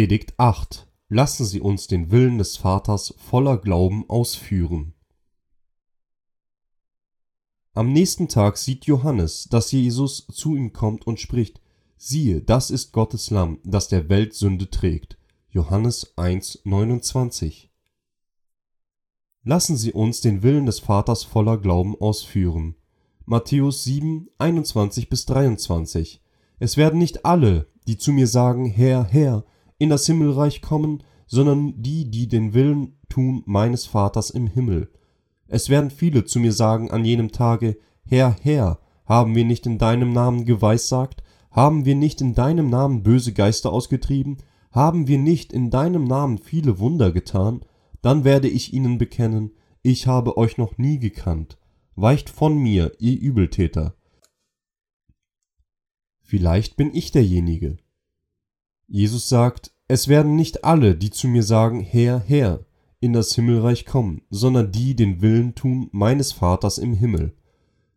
Predigt 8 Lassen Sie uns den Willen des Vaters voller Glauben ausführen. Am nächsten Tag sieht Johannes, dass Jesus zu ihm kommt und spricht: Siehe, das ist Gottes Lamm, das der Welt Sünde trägt. Johannes 1,29 Lassen Sie uns den Willen des Vaters voller Glauben ausführen. Matthäus 7, 21 bis 23 Es werden nicht alle, die zu mir sagen, Herr, Herr, in das Himmelreich kommen, sondern die, die den Willen tun meines Vaters im Himmel. Es werden viele zu mir sagen an jenem Tage, Herr, Herr, haben wir nicht in deinem Namen geweissagt, haben wir nicht in deinem Namen böse Geister ausgetrieben, haben wir nicht in deinem Namen viele Wunder getan? Dann werde ich ihnen bekennen, ich habe euch noch nie gekannt. Weicht von mir, ihr Übeltäter. Vielleicht bin ich derjenige. Jesus sagt, es werden nicht alle, die zu mir sagen, Herr, Herr, in das Himmelreich kommen, sondern die den Willen tun meines Vaters im Himmel.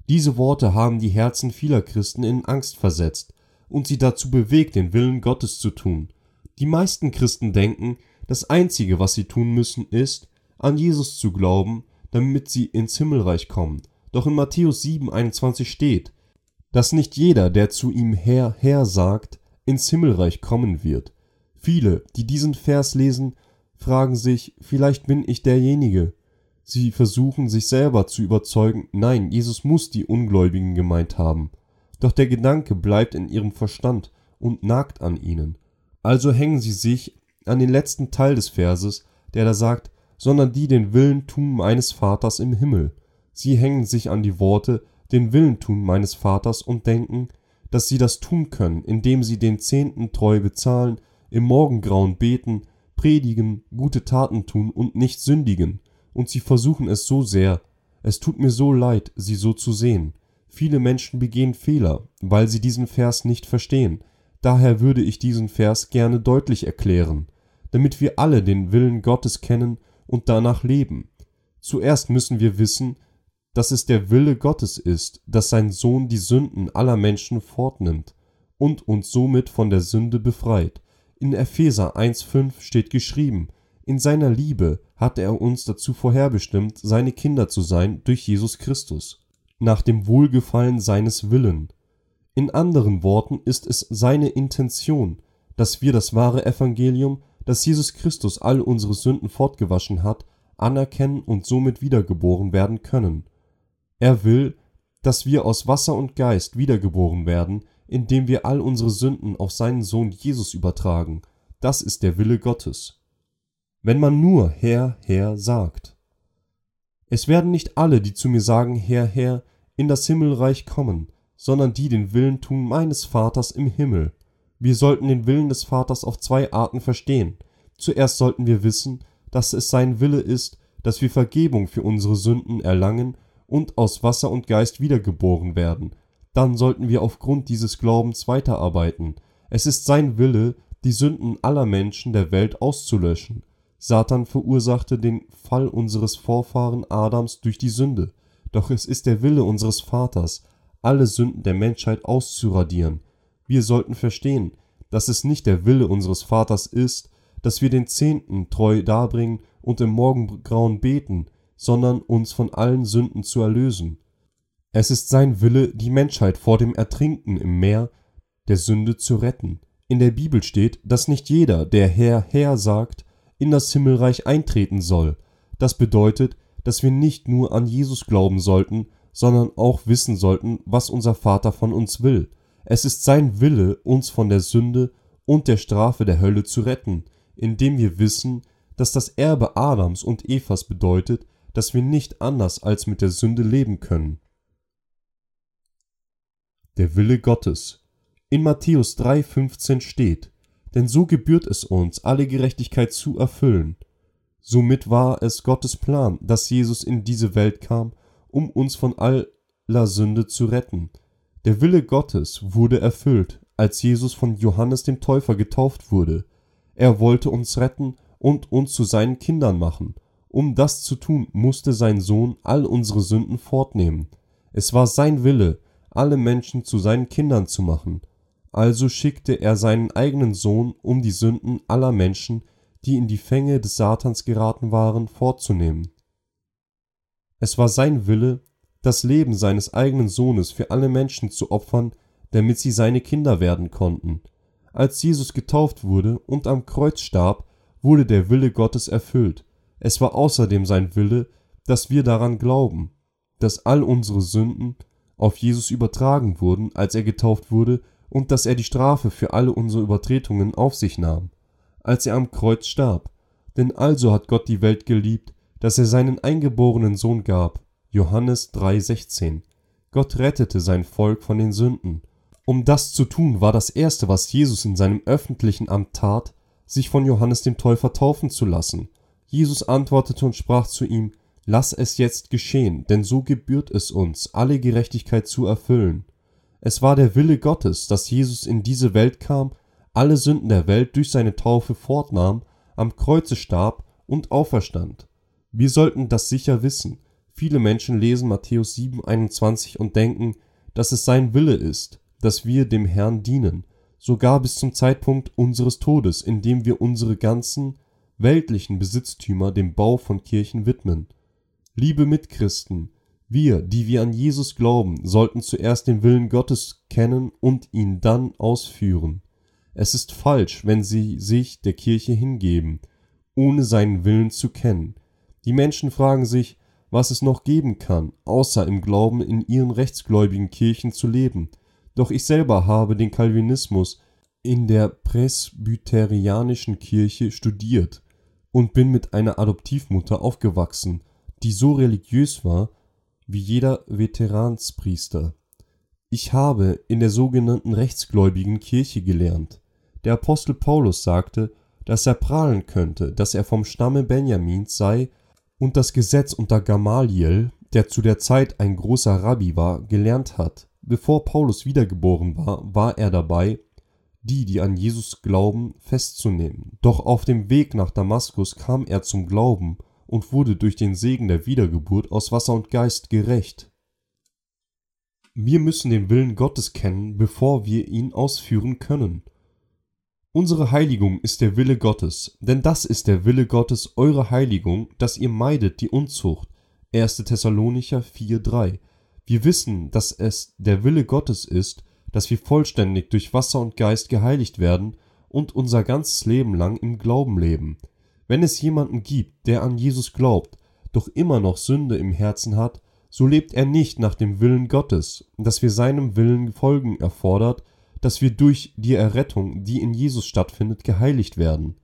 Diese Worte haben die Herzen vieler Christen in Angst versetzt und sie dazu bewegt, den Willen Gottes zu tun. Die meisten Christen denken, das Einzige, was sie tun müssen, ist, an Jesus zu glauben, damit sie ins Himmelreich kommen. Doch in Matthäus 7,21 steht, dass nicht jeder, der zu ihm Herr, Herr sagt, ins Himmelreich kommen wird. Viele, die diesen Vers lesen, fragen sich, vielleicht bin ich derjenige. Sie versuchen sich selber zu überzeugen, nein, Jesus muss die Ungläubigen gemeint haben. Doch der Gedanke bleibt in ihrem Verstand und nagt an ihnen. Also hängen sie sich an den letzten Teil des Verses, der da sagt, sondern die den Willen tun meines Vaters im Himmel. Sie hängen sich an die Worte, den Willen tun meines Vaters und denken, dass sie das tun können, indem sie den Zehnten treu bezahlen, im Morgengrauen beten, predigen, gute Taten tun und nicht sündigen, und sie versuchen es so sehr. Es tut mir so leid, sie so zu sehen. Viele Menschen begehen Fehler, weil sie diesen Vers nicht verstehen. Daher würde ich diesen Vers gerne deutlich erklären, damit wir alle den Willen Gottes kennen und danach leben. Zuerst müssen wir wissen, dass es der Wille Gottes ist, dass sein Sohn die Sünden aller Menschen fortnimmt und uns somit von der Sünde befreit. In Epheser 1,5 steht geschrieben: In seiner Liebe hat er uns dazu vorherbestimmt, seine Kinder zu sein durch Jesus Christus, nach dem Wohlgefallen seines Willen. In anderen Worten ist es seine Intention, dass wir das wahre Evangelium, dass Jesus Christus all unsere Sünden fortgewaschen hat, anerkennen und somit wiedergeboren werden können. Er will, dass wir aus Wasser und Geist wiedergeboren werden indem wir all unsere Sünden auf seinen Sohn Jesus übertragen. Das ist der Wille Gottes. Wenn man nur Herr, Herr sagt. Es werden nicht alle, die zu mir sagen, Herr, Herr, in das Himmelreich kommen, sondern die den Willen tun meines Vaters im Himmel. Wir sollten den Willen des Vaters auf zwei Arten verstehen. Zuerst sollten wir wissen, dass es sein Wille ist, dass wir Vergebung für unsere Sünden erlangen und aus Wasser und Geist wiedergeboren werden, dann sollten wir aufgrund dieses Glaubens weiterarbeiten. Es ist sein Wille, die Sünden aller Menschen der Welt auszulöschen. Satan verursachte den Fall unseres Vorfahren Adams durch die Sünde. Doch es ist der Wille unseres Vaters, alle Sünden der Menschheit auszuradieren. Wir sollten verstehen, dass es nicht der Wille unseres Vaters ist, dass wir den Zehnten treu darbringen und im Morgengrauen beten, sondern uns von allen Sünden zu erlösen. Es ist sein Wille, die Menschheit vor dem Ertrinken im Meer der Sünde zu retten. In der Bibel steht, dass nicht jeder, der Herr, Herr sagt, in das Himmelreich eintreten soll. Das bedeutet, dass wir nicht nur an Jesus glauben sollten, sondern auch wissen sollten, was unser Vater von uns will. Es ist sein Wille, uns von der Sünde und der Strafe der Hölle zu retten, indem wir wissen, dass das Erbe Adams und Evas bedeutet, dass wir nicht anders als mit der Sünde leben können der Wille Gottes. In Matthäus 3,15 steht: Denn so gebührt es uns, alle Gerechtigkeit zu erfüllen. Somit war es Gottes Plan, dass Jesus in diese Welt kam, um uns von aller Sünde zu retten. Der Wille Gottes wurde erfüllt, als Jesus von Johannes dem Täufer getauft wurde. Er wollte uns retten und uns zu seinen Kindern machen. Um das zu tun, musste sein Sohn all unsere Sünden fortnehmen. Es war sein Wille, alle Menschen zu seinen Kindern zu machen. also schickte er seinen eigenen Sohn, um die Sünden aller Menschen, die in die Fänge des Satans geraten waren, fortzunehmen. Es war sein Wille, das Leben seines eigenen Sohnes für alle Menschen zu opfern, damit sie seine Kinder werden konnten. Als Jesus getauft wurde und am Kreuz starb, wurde der Wille Gottes erfüllt. Es war außerdem sein Wille, dass wir daran glauben, dass all unsere Sünden auf Jesus übertragen wurden, als er getauft wurde, und dass er die Strafe für alle unsere Übertretungen auf sich nahm, als er am Kreuz starb. Denn also hat Gott die Welt geliebt, dass er seinen eingeborenen Sohn gab. Johannes 3,16. Gott rettete sein Volk von den Sünden. Um das zu tun, war das erste, was Jesus in seinem öffentlichen Amt tat, sich von Johannes dem Täufer taufen zu lassen. Jesus antwortete und sprach zu ihm: Lass es jetzt geschehen, denn so gebührt es uns, alle Gerechtigkeit zu erfüllen. Es war der Wille Gottes, dass Jesus in diese Welt kam, alle Sünden der Welt durch seine Taufe fortnahm, am Kreuze starb und auferstand. Wir sollten das sicher wissen. Viele Menschen lesen Matthäus 7,21 und denken, dass es sein Wille ist, dass wir dem Herrn dienen, sogar bis zum Zeitpunkt unseres Todes, indem wir unsere ganzen weltlichen Besitztümer dem Bau von Kirchen widmen. Liebe Mitchristen, wir, die wir an Jesus glauben, sollten zuerst den Willen Gottes kennen und ihn dann ausführen. Es ist falsch, wenn sie sich der Kirche hingeben, ohne seinen Willen zu kennen. Die Menschen fragen sich, was es noch geben kann, außer im Glauben in ihren rechtsgläubigen Kirchen zu leben. Doch ich selber habe den Calvinismus in der presbyterianischen Kirche studiert und bin mit einer Adoptivmutter aufgewachsen, die so religiös war wie jeder Veteranspriester. Ich habe in der sogenannten rechtsgläubigen Kirche gelernt. Der Apostel Paulus sagte, dass er prahlen könnte, dass er vom Stamme Benjamins sei und das Gesetz unter Gamaliel, der zu der Zeit ein großer Rabbi war, gelernt hat. Bevor Paulus wiedergeboren war, war er dabei, die, die an Jesus glauben, festzunehmen. Doch auf dem Weg nach Damaskus kam er zum Glauben und wurde durch den Segen der Wiedergeburt aus Wasser und Geist gerecht. Wir müssen den Willen Gottes kennen, bevor wir ihn ausführen können. Unsere Heiligung ist der Wille Gottes, denn das ist der Wille Gottes, eure Heiligung, dass ihr meidet die Unzucht. 1. Thessalonicher 4,3. Wir wissen, dass es der Wille Gottes ist, dass wir vollständig durch Wasser und Geist geheiligt werden und unser ganzes Leben lang im Glauben leben. Wenn es jemanden gibt, der an Jesus glaubt, doch immer noch Sünde im Herzen hat, so lebt er nicht nach dem Willen Gottes, dass wir seinem Willen folgen erfordert, dass wir durch die Errettung, die in Jesus stattfindet, geheiligt werden.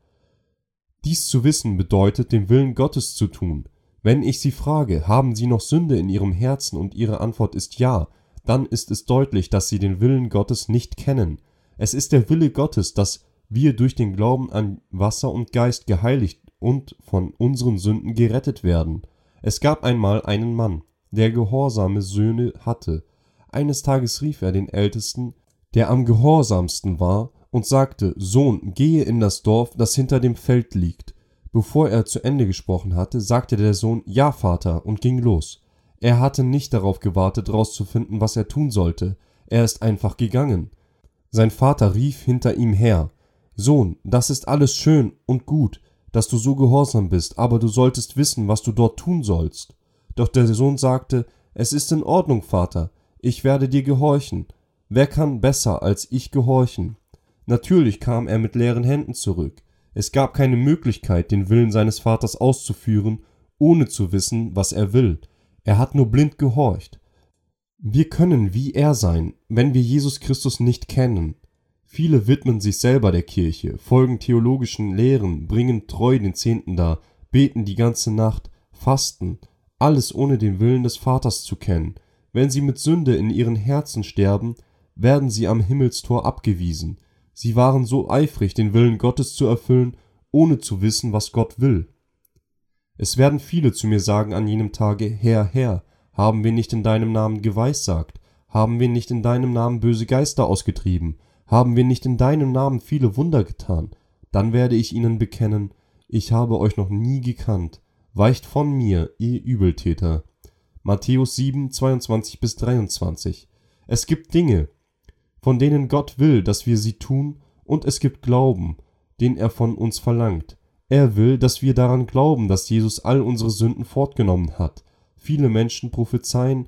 Dies zu wissen bedeutet, den Willen Gottes zu tun. Wenn ich Sie frage, haben Sie noch Sünde in Ihrem Herzen und Ihre Antwort ist ja, dann ist es deutlich, dass Sie den Willen Gottes nicht kennen. Es ist der Wille Gottes, dass wir durch den Glauben an Wasser und Geist geheiligt und von unseren Sünden gerettet werden. Es gab einmal einen Mann, der gehorsame Söhne hatte. Eines Tages rief er den Ältesten, der am gehorsamsten war, und sagte, Sohn, gehe in das Dorf, das hinter dem Feld liegt. Bevor er zu Ende gesprochen hatte, sagte der Sohn, Ja, Vater, und ging los. Er hatte nicht darauf gewartet, rauszufinden, was er tun sollte. Er ist einfach gegangen. Sein Vater rief hinter ihm her, Sohn, das ist alles schön und gut, dass du so gehorsam bist, aber du solltest wissen, was du dort tun sollst. Doch der Sohn sagte, Es ist in Ordnung, Vater, ich werde dir gehorchen. Wer kann besser als ich gehorchen? Natürlich kam er mit leeren Händen zurück. Es gab keine Möglichkeit, den Willen seines Vaters auszuführen, ohne zu wissen, was er will. Er hat nur blind gehorcht. Wir können wie er sein, wenn wir Jesus Christus nicht kennen. Viele widmen sich selber der Kirche, folgen theologischen Lehren, bringen treu den Zehnten dar, beten die ganze Nacht, fasten, alles ohne den Willen des Vaters zu kennen. Wenn sie mit Sünde in ihren Herzen sterben, werden sie am Himmelstor abgewiesen. Sie waren so eifrig, den Willen Gottes zu erfüllen, ohne zu wissen, was Gott will. Es werden viele zu mir sagen an jenem Tage, Herr, Herr, haben wir nicht in deinem Namen geweissagt, haben wir nicht in deinem Namen böse Geister ausgetrieben, haben wir nicht in deinem Namen viele Wunder getan? Dann werde ich ihnen bekennen, ich habe euch noch nie gekannt. Weicht von mir, ihr Übeltäter. Matthäus 7, 22 bis 23. Es gibt Dinge, von denen Gott will, dass wir sie tun, und es gibt Glauben, den er von uns verlangt. Er will, dass wir daran glauben, dass Jesus all unsere Sünden fortgenommen hat. Viele Menschen prophezeien,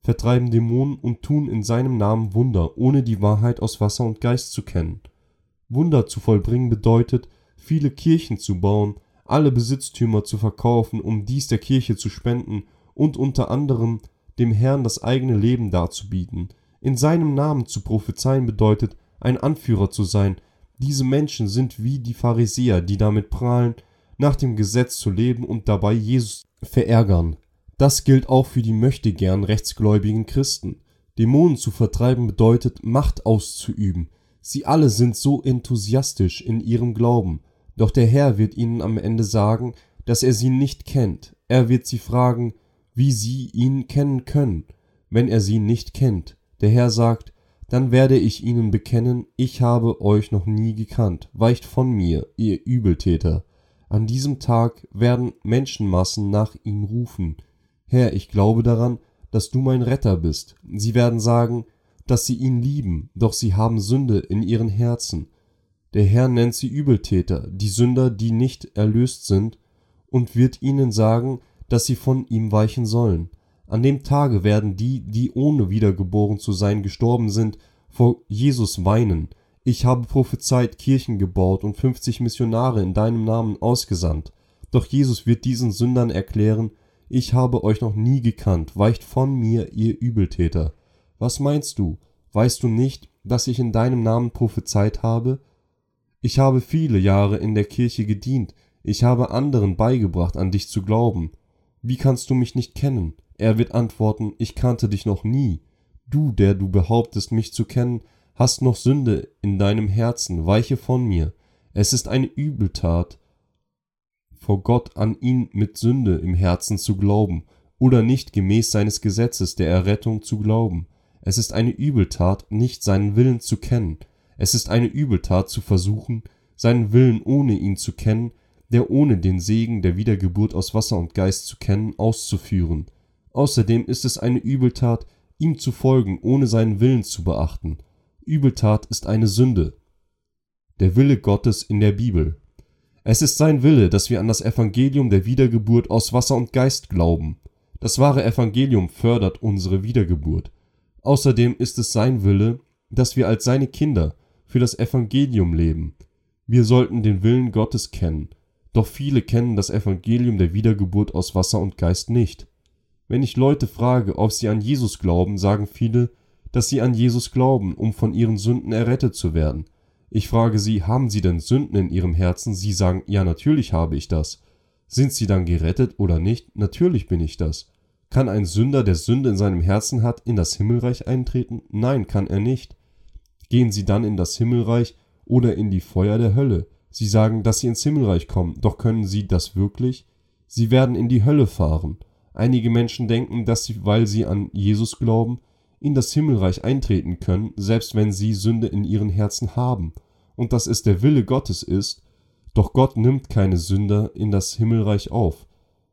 vertreiben Dämonen und tun in seinem Namen Wunder, ohne die Wahrheit aus Wasser und Geist zu kennen. Wunder zu vollbringen bedeutet, viele Kirchen zu bauen, alle Besitztümer zu verkaufen, um dies der Kirche zu spenden und unter anderem dem Herrn das eigene Leben darzubieten. In seinem Namen zu prophezeien bedeutet, ein Anführer zu sein. Diese Menschen sind wie die Pharisäer, die damit prahlen, nach dem Gesetz zu leben und dabei Jesus verärgern. Das gilt auch für die möchtegern rechtsgläubigen Christen. Dämonen zu vertreiben bedeutet, Macht auszuüben. Sie alle sind so enthusiastisch in ihrem Glauben, doch der Herr wird ihnen am Ende sagen, dass er sie nicht kennt. Er wird sie fragen, wie sie ihn kennen können, wenn er sie nicht kennt. Der Herr sagt, dann werde ich ihnen bekennen, ich habe euch noch nie gekannt, weicht von mir, ihr Übeltäter. An diesem Tag werden Menschenmassen nach ihm rufen, Herr, ich glaube daran, dass du mein Retter bist. Sie werden sagen, dass sie ihn lieben, doch sie haben Sünde in ihren Herzen. Der Herr nennt sie Übeltäter, die Sünder, die nicht erlöst sind, und wird ihnen sagen, dass sie von ihm weichen sollen. An dem Tage werden die, die ohne wiedergeboren zu sein gestorben sind, vor Jesus weinen. Ich habe prophezeit, Kirchen gebaut und fünfzig Missionare in deinem Namen ausgesandt. Doch Jesus wird diesen Sündern erklären, ich habe euch noch nie gekannt, weicht von mir, ihr Übeltäter. Was meinst du? Weißt du nicht, dass ich in deinem Namen prophezeit habe? Ich habe viele Jahre in der Kirche gedient, ich habe anderen beigebracht, an dich zu glauben. Wie kannst du mich nicht kennen? Er wird antworten, ich kannte dich noch nie. Du, der du behauptest, mich zu kennen, hast noch Sünde in deinem Herzen, weiche von mir. Es ist eine Übeltat, vor Gott an ihn mit Sünde im Herzen zu glauben oder nicht gemäß seines Gesetzes der Errettung zu glauben. Es ist eine Übeltat, nicht seinen Willen zu kennen. Es ist eine Übeltat zu versuchen, seinen Willen ohne ihn zu kennen, der ohne den Segen der Wiedergeburt aus Wasser und Geist zu kennen, auszuführen. Außerdem ist es eine Übeltat, ihm zu folgen, ohne seinen Willen zu beachten. Übeltat ist eine Sünde. Der Wille Gottes in der Bibel. Es ist sein Wille, dass wir an das Evangelium der Wiedergeburt aus Wasser und Geist glauben. Das wahre Evangelium fördert unsere Wiedergeburt. Außerdem ist es sein Wille, dass wir als seine Kinder für das Evangelium leben. Wir sollten den Willen Gottes kennen, doch viele kennen das Evangelium der Wiedergeburt aus Wasser und Geist nicht. Wenn ich Leute frage, ob sie an Jesus glauben, sagen viele, dass sie an Jesus glauben, um von ihren Sünden errettet zu werden. Ich frage sie, haben sie denn Sünden in ihrem Herzen? Sie sagen, ja, natürlich habe ich das. Sind sie dann gerettet oder nicht? Natürlich bin ich das. Kann ein Sünder, der Sünde in seinem Herzen hat, in das Himmelreich eintreten? Nein, kann er nicht. Gehen sie dann in das Himmelreich oder in die Feuer der Hölle? Sie sagen, dass sie ins Himmelreich kommen, doch können sie das wirklich? Sie werden in die Hölle fahren. Einige Menschen denken, dass sie, weil sie an Jesus glauben, in das Himmelreich eintreten können, selbst wenn sie Sünde in ihren Herzen haben, und dass es der Wille Gottes ist, doch Gott nimmt keine Sünder in das Himmelreich auf.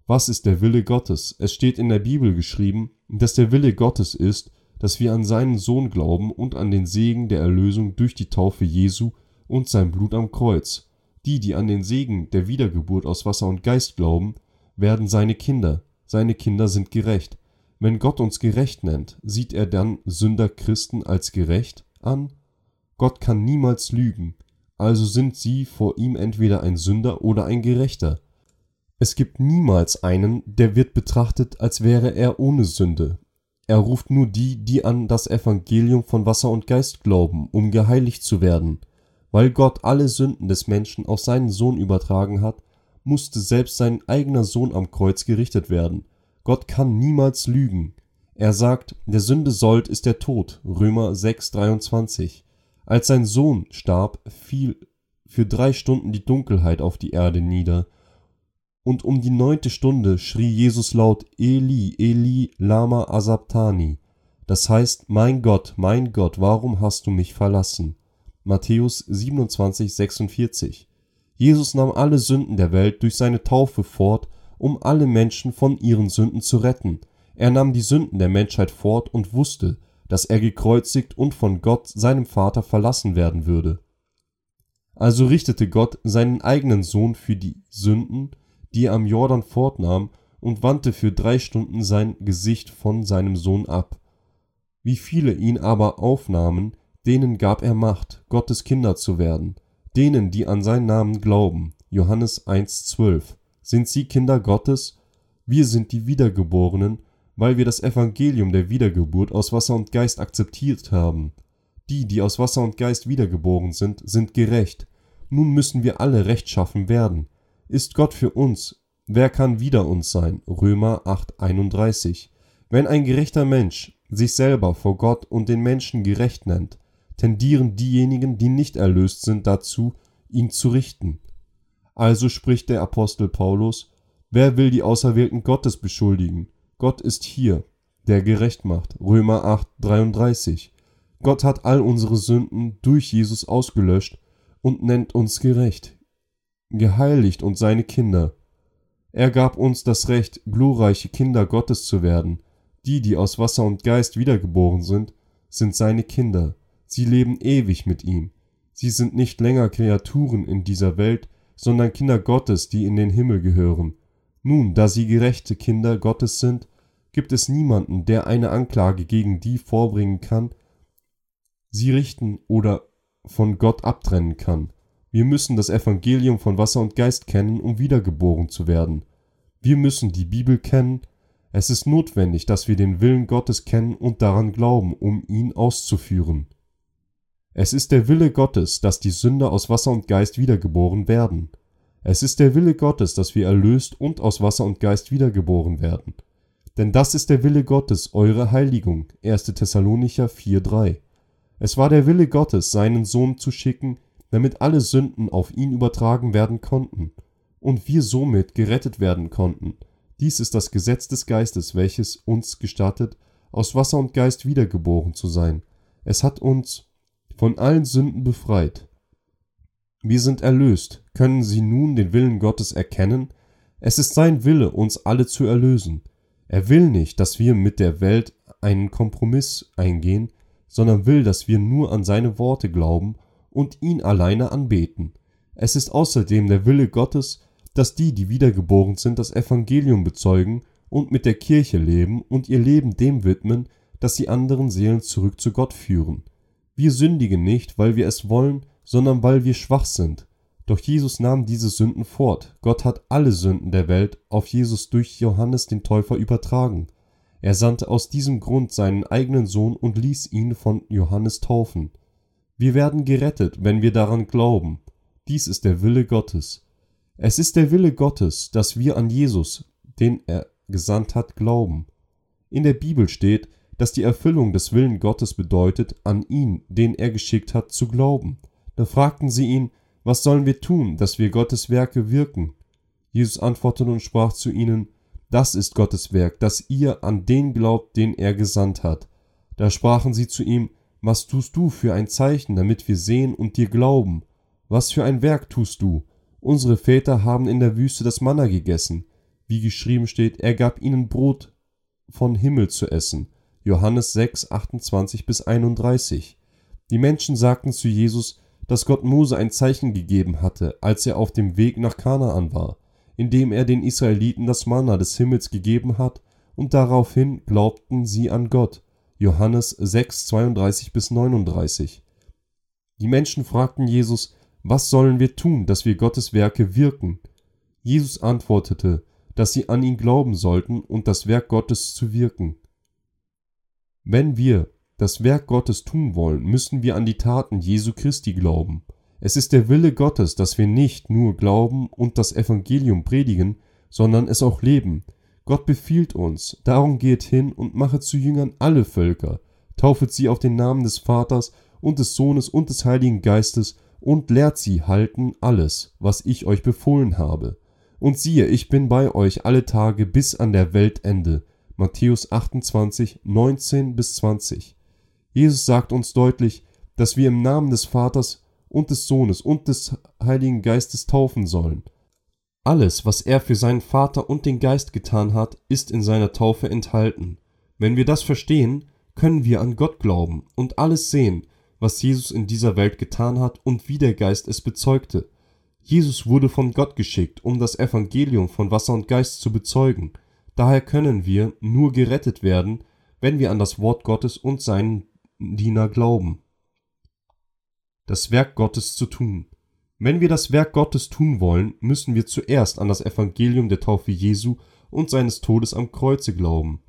Was ist der Wille Gottes? Es steht in der Bibel geschrieben, dass der Wille Gottes ist, dass wir an seinen Sohn glauben und an den Segen der Erlösung durch die Taufe Jesu und sein Blut am Kreuz. Die, die an den Segen der Wiedergeburt aus Wasser und Geist glauben, werden seine Kinder. Seine Kinder sind gerecht. Wenn Gott uns gerecht nennt, sieht er dann Sünder Christen als gerecht an? Gott kann niemals lügen, also sind sie vor ihm entweder ein Sünder oder ein Gerechter. Es gibt niemals einen, der wird betrachtet, als wäre er ohne Sünde. Er ruft nur die, die an das Evangelium von Wasser und Geist glauben, um geheiligt zu werden. Weil Gott alle Sünden des Menschen auf seinen Sohn übertragen hat, musste selbst sein eigener Sohn am Kreuz gerichtet werden – Gott kann niemals lügen. Er sagt, der Sünde Sold ist der Tod. Römer 6,23. Als sein Sohn starb, fiel für drei Stunden die Dunkelheit auf die Erde nieder. Und um die neunte Stunde schrie Jesus laut Eli, Eli, Lama Asabtani. Das heißt, mein Gott, mein Gott, warum hast du mich verlassen? Matthäus 27, 46. Jesus nahm alle Sünden der Welt durch seine Taufe fort um alle Menschen von ihren Sünden zu retten. Er nahm die Sünden der Menschheit fort und wusste, dass er gekreuzigt und von Gott, seinem Vater, verlassen werden würde. Also richtete Gott seinen eigenen Sohn für die Sünden, die er am Jordan fortnahm, und wandte für drei Stunden sein Gesicht von seinem Sohn ab. Wie viele ihn aber aufnahmen, denen gab er Macht, Gottes Kinder zu werden, denen, die an seinen Namen glauben. Johannes 1,12. Sind sie Kinder Gottes? Wir sind die Wiedergeborenen, weil wir das Evangelium der Wiedergeburt aus Wasser und Geist akzeptiert haben. Die, die aus Wasser und Geist wiedergeboren sind, sind gerecht. Nun müssen wir alle rechtschaffen werden. Ist Gott für uns, wer kann wider uns sein? Römer 8,31. Wenn ein gerechter Mensch sich selber vor Gott und den Menschen gerecht nennt, tendieren diejenigen, die nicht erlöst sind, dazu, ihn zu richten. Also spricht der Apostel Paulus, wer will die Auserwählten Gottes beschuldigen? Gott ist hier, der gerecht macht. Römer 8, 33. Gott hat all unsere Sünden durch Jesus ausgelöscht und nennt uns gerecht, geheiligt und seine Kinder. Er gab uns das Recht, glorreiche Kinder Gottes zu werden. Die, die aus Wasser und Geist wiedergeboren sind, sind seine Kinder. Sie leben ewig mit ihm. Sie sind nicht länger Kreaturen in dieser Welt, sondern Kinder Gottes, die in den Himmel gehören. Nun, da sie gerechte Kinder Gottes sind, gibt es niemanden, der eine Anklage gegen die vorbringen kann, sie richten oder von Gott abtrennen kann. Wir müssen das Evangelium von Wasser und Geist kennen, um wiedergeboren zu werden. Wir müssen die Bibel kennen. Es ist notwendig, dass wir den Willen Gottes kennen und daran glauben, um ihn auszuführen. Es ist der Wille Gottes, dass die Sünder aus Wasser und Geist wiedergeboren werden. Es ist der Wille Gottes, dass wir erlöst und aus Wasser und Geist wiedergeboren werden. Denn das ist der Wille Gottes, eure Heiligung. 1. Thessalonicher 4,3. Es war der Wille Gottes, seinen Sohn zu schicken, damit alle Sünden auf ihn übertragen werden konnten und wir somit gerettet werden konnten. Dies ist das Gesetz des Geistes, welches uns gestattet, aus Wasser und Geist wiedergeboren zu sein. Es hat uns von allen Sünden befreit. Wir sind erlöst. Können Sie nun den Willen Gottes erkennen? Es ist sein Wille, uns alle zu erlösen. Er will nicht, dass wir mit der Welt einen Kompromiss eingehen, sondern will, dass wir nur an seine Worte glauben und ihn alleine anbeten. Es ist außerdem der Wille Gottes, dass die, die wiedergeboren sind, das Evangelium bezeugen und mit der Kirche leben und ihr Leben dem widmen, dass sie anderen Seelen zurück zu Gott führen. Wir sündigen nicht, weil wir es wollen, sondern weil wir schwach sind. Doch Jesus nahm diese Sünden fort. Gott hat alle Sünden der Welt auf Jesus durch Johannes den Täufer übertragen. Er sandte aus diesem Grund seinen eigenen Sohn und ließ ihn von Johannes taufen. Wir werden gerettet, wenn wir daran glauben. Dies ist der Wille Gottes. Es ist der Wille Gottes, dass wir an Jesus, den er gesandt hat, glauben. In der Bibel steht, dass die Erfüllung des Willen Gottes bedeutet, an ihn, den er geschickt hat, zu glauben. Da fragten sie ihn, was sollen wir tun, dass wir Gottes Werke wirken? Jesus antwortete und sprach zu ihnen, das ist Gottes Werk, dass ihr an den glaubt, den er gesandt hat. Da sprachen sie zu ihm, was tust du für ein Zeichen, damit wir sehen und dir glauben? Was für ein Werk tust du? Unsere Väter haben in der Wüste das Manna gegessen. Wie geschrieben steht, er gab ihnen Brot von Himmel zu essen. Johannes 6, 28 bis 31. Die Menschen sagten zu Jesus, dass Gott Mose ein Zeichen gegeben hatte, als er auf dem Weg nach Kanaan war, indem er den Israeliten das Manna des Himmels gegeben hat, und daraufhin glaubten sie an Gott. Johannes 6, 32 bis 39. Die Menschen fragten Jesus, was sollen wir tun, dass wir Gottes Werke wirken? Jesus antwortete, dass sie an ihn glauben sollten und das Werk Gottes zu wirken. Wenn wir das Werk Gottes tun wollen, müssen wir an die Taten Jesu Christi glauben. Es ist der Wille Gottes, dass wir nicht nur glauben und das Evangelium predigen, sondern es auch leben, Gott befiehlt uns, darum geht hin und machet zu Jüngern alle Völker, taufet sie auf den Namen des Vaters und des Sohnes und des Heiligen Geistes und lehrt sie halten alles, was ich euch befohlen habe. Und siehe, ich bin bei euch alle Tage bis an der Weltende. Matthäus 28, 19 bis 20. Jesus sagt uns deutlich, dass wir im Namen des Vaters und des Sohnes und des Heiligen Geistes taufen sollen. Alles, was er für seinen Vater und den Geist getan hat, ist in seiner Taufe enthalten. Wenn wir das verstehen, können wir an Gott glauben und alles sehen, was Jesus in dieser Welt getan hat und wie der Geist es bezeugte. Jesus wurde von Gott geschickt, um das Evangelium von Wasser und Geist zu bezeugen. Daher können wir nur gerettet werden, wenn wir an das Wort Gottes und seinen Diener glauben. Das Werk Gottes zu tun. Wenn wir das Werk Gottes tun wollen, müssen wir zuerst an das Evangelium der Taufe Jesu und seines Todes am Kreuze glauben.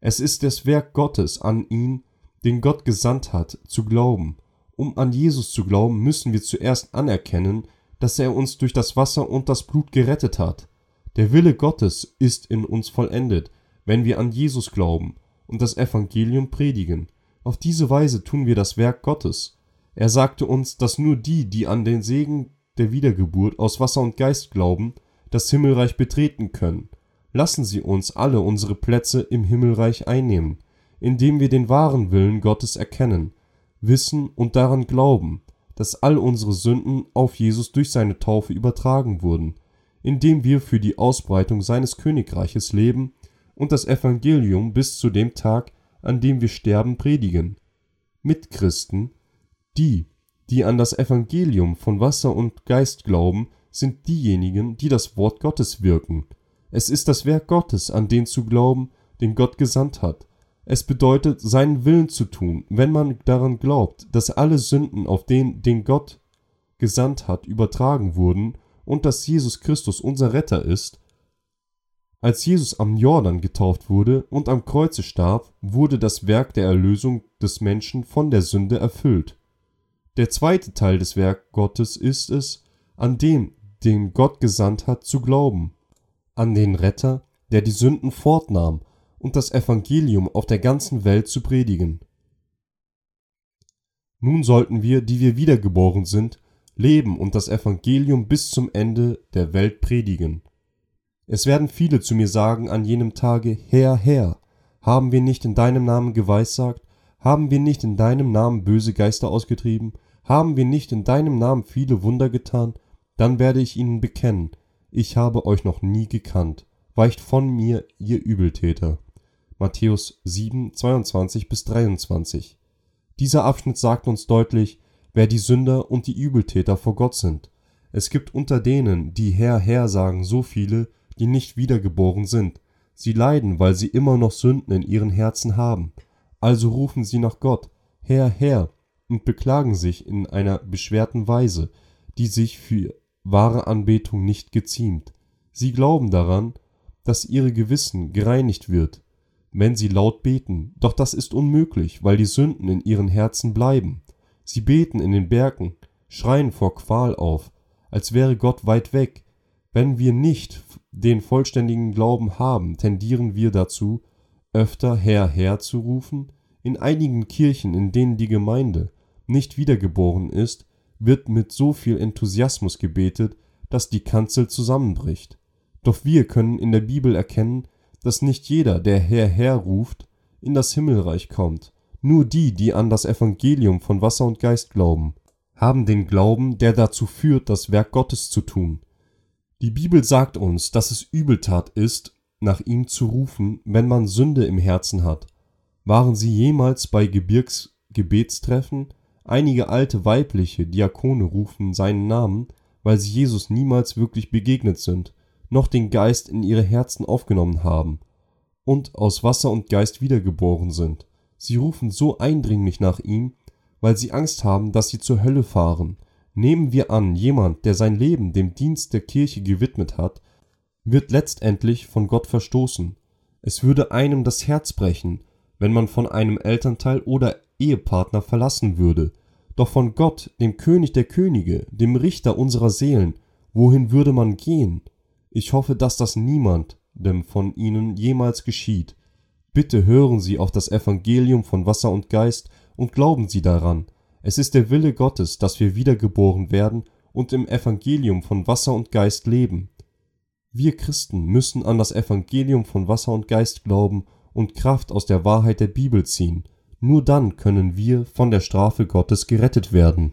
Es ist das Werk Gottes an ihn, den Gott gesandt hat, zu glauben. Um an Jesus zu glauben, müssen wir zuerst anerkennen, dass er uns durch das Wasser und das Blut gerettet hat. Der Wille Gottes ist in uns vollendet, wenn wir an Jesus glauben und das Evangelium predigen. Auf diese Weise tun wir das Werk Gottes. Er sagte uns, dass nur die, die an den Segen der Wiedergeburt aus Wasser und Geist glauben, das Himmelreich betreten können. Lassen Sie uns alle unsere Plätze im Himmelreich einnehmen, indem wir den wahren Willen Gottes erkennen, wissen und daran glauben, dass all unsere Sünden auf Jesus durch seine Taufe übertragen wurden, indem wir für die Ausbreitung seines Königreiches leben und das Evangelium bis zu dem Tag, an dem wir sterben, predigen. Mitchristen, die, die an das Evangelium von Wasser und Geist glauben, sind diejenigen, die das Wort Gottes wirken. Es ist das Werk Gottes, an den zu glauben, den Gott gesandt hat. Es bedeutet, seinen Willen zu tun, wenn man daran glaubt, dass alle Sünden auf den, den Gott gesandt hat, übertragen wurden und dass Jesus Christus unser Retter ist. Als Jesus am Jordan getauft wurde und am Kreuze starb, wurde das Werk der Erlösung des Menschen von der Sünde erfüllt. Der zweite Teil des Werk Gottes ist es, an dem, den Gott gesandt hat, zu glauben, an den Retter, der die Sünden fortnahm und das Evangelium auf der ganzen Welt zu predigen. Nun sollten wir, die wir wiedergeboren sind, leben und das Evangelium bis zum Ende der Welt predigen. Es werden viele zu mir sagen an jenem Tage, Herr, Herr, haben wir nicht in deinem Namen geweissagt, haben wir nicht in deinem Namen böse Geister ausgetrieben, haben wir nicht in deinem Namen viele Wunder getan, dann werde ich ihnen bekennen, ich habe euch noch nie gekannt, weicht von mir, ihr Übeltäter. Matthäus 7, 22 bis 23. Dieser Abschnitt sagt uns deutlich, wer die Sünder und die Übeltäter vor Gott sind. Es gibt unter denen, die Herr, Herr sagen, so viele, die nicht wiedergeboren sind. Sie leiden, weil sie immer noch Sünden in ihren Herzen haben. Also rufen sie nach Gott, Herr, Herr, und beklagen sich in einer beschwerten Weise, die sich für wahre Anbetung nicht geziemt. Sie glauben daran, dass ihre Gewissen gereinigt wird, wenn sie laut beten, doch das ist unmöglich, weil die Sünden in ihren Herzen bleiben. Sie beten in den Bergen, schreien vor Qual auf, als wäre Gott weit weg. Wenn wir nicht den vollständigen Glauben haben, tendieren wir dazu, öfter Herr, Herr zu rufen. In einigen Kirchen, in denen die Gemeinde nicht wiedergeboren ist, wird mit so viel Enthusiasmus gebetet, dass die Kanzel zusammenbricht. Doch wir können in der Bibel erkennen, dass nicht jeder, der Herr, Herr ruft, in das Himmelreich kommt. Nur die, die an das Evangelium von Wasser und Geist glauben, haben den Glauben, der dazu führt, das Werk Gottes zu tun. Die Bibel sagt uns, dass es Übeltat ist, nach ihm zu rufen, wenn man Sünde im Herzen hat. Waren Sie jemals bei Gebirgsgebetstreffen? Einige alte weibliche Diakone rufen seinen Namen, weil sie Jesus niemals wirklich begegnet sind noch den Geist in ihre Herzen aufgenommen haben und aus Wasser und Geist wiedergeboren sind. Sie rufen so eindringlich nach ihm, weil sie Angst haben, dass sie zur Hölle fahren. Nehmen wir an, jemand, der sein Leben dem Dienst der Kirche gewidmet hat, wird letztendlich von Gott verstoßen. Es würde einem das Herz brechen, wenn man von einem Elternteil oder Ehepartner verlassen würde. Doch von Gott, dem König der Könige, dem Richter unserer Seelen, wohin würde man gehen? Ich hoffe, dass das niemandem von Ihnen jemals geschieht. Bitte hören Sie auf das Evangelium von Wasser und Geist und glauben Sie daran. Es ist der Wille Gottes, dass wir wiedergeboren werden und im Evangelium von Wasser und Geist leben. Wir Christen müssen an das Evangelium von Wasser und Geist glauben und Kraft aus der Wahrheit der Bibel ziehen. Nur dann können wir von der Strafe Gottes gerettet werden.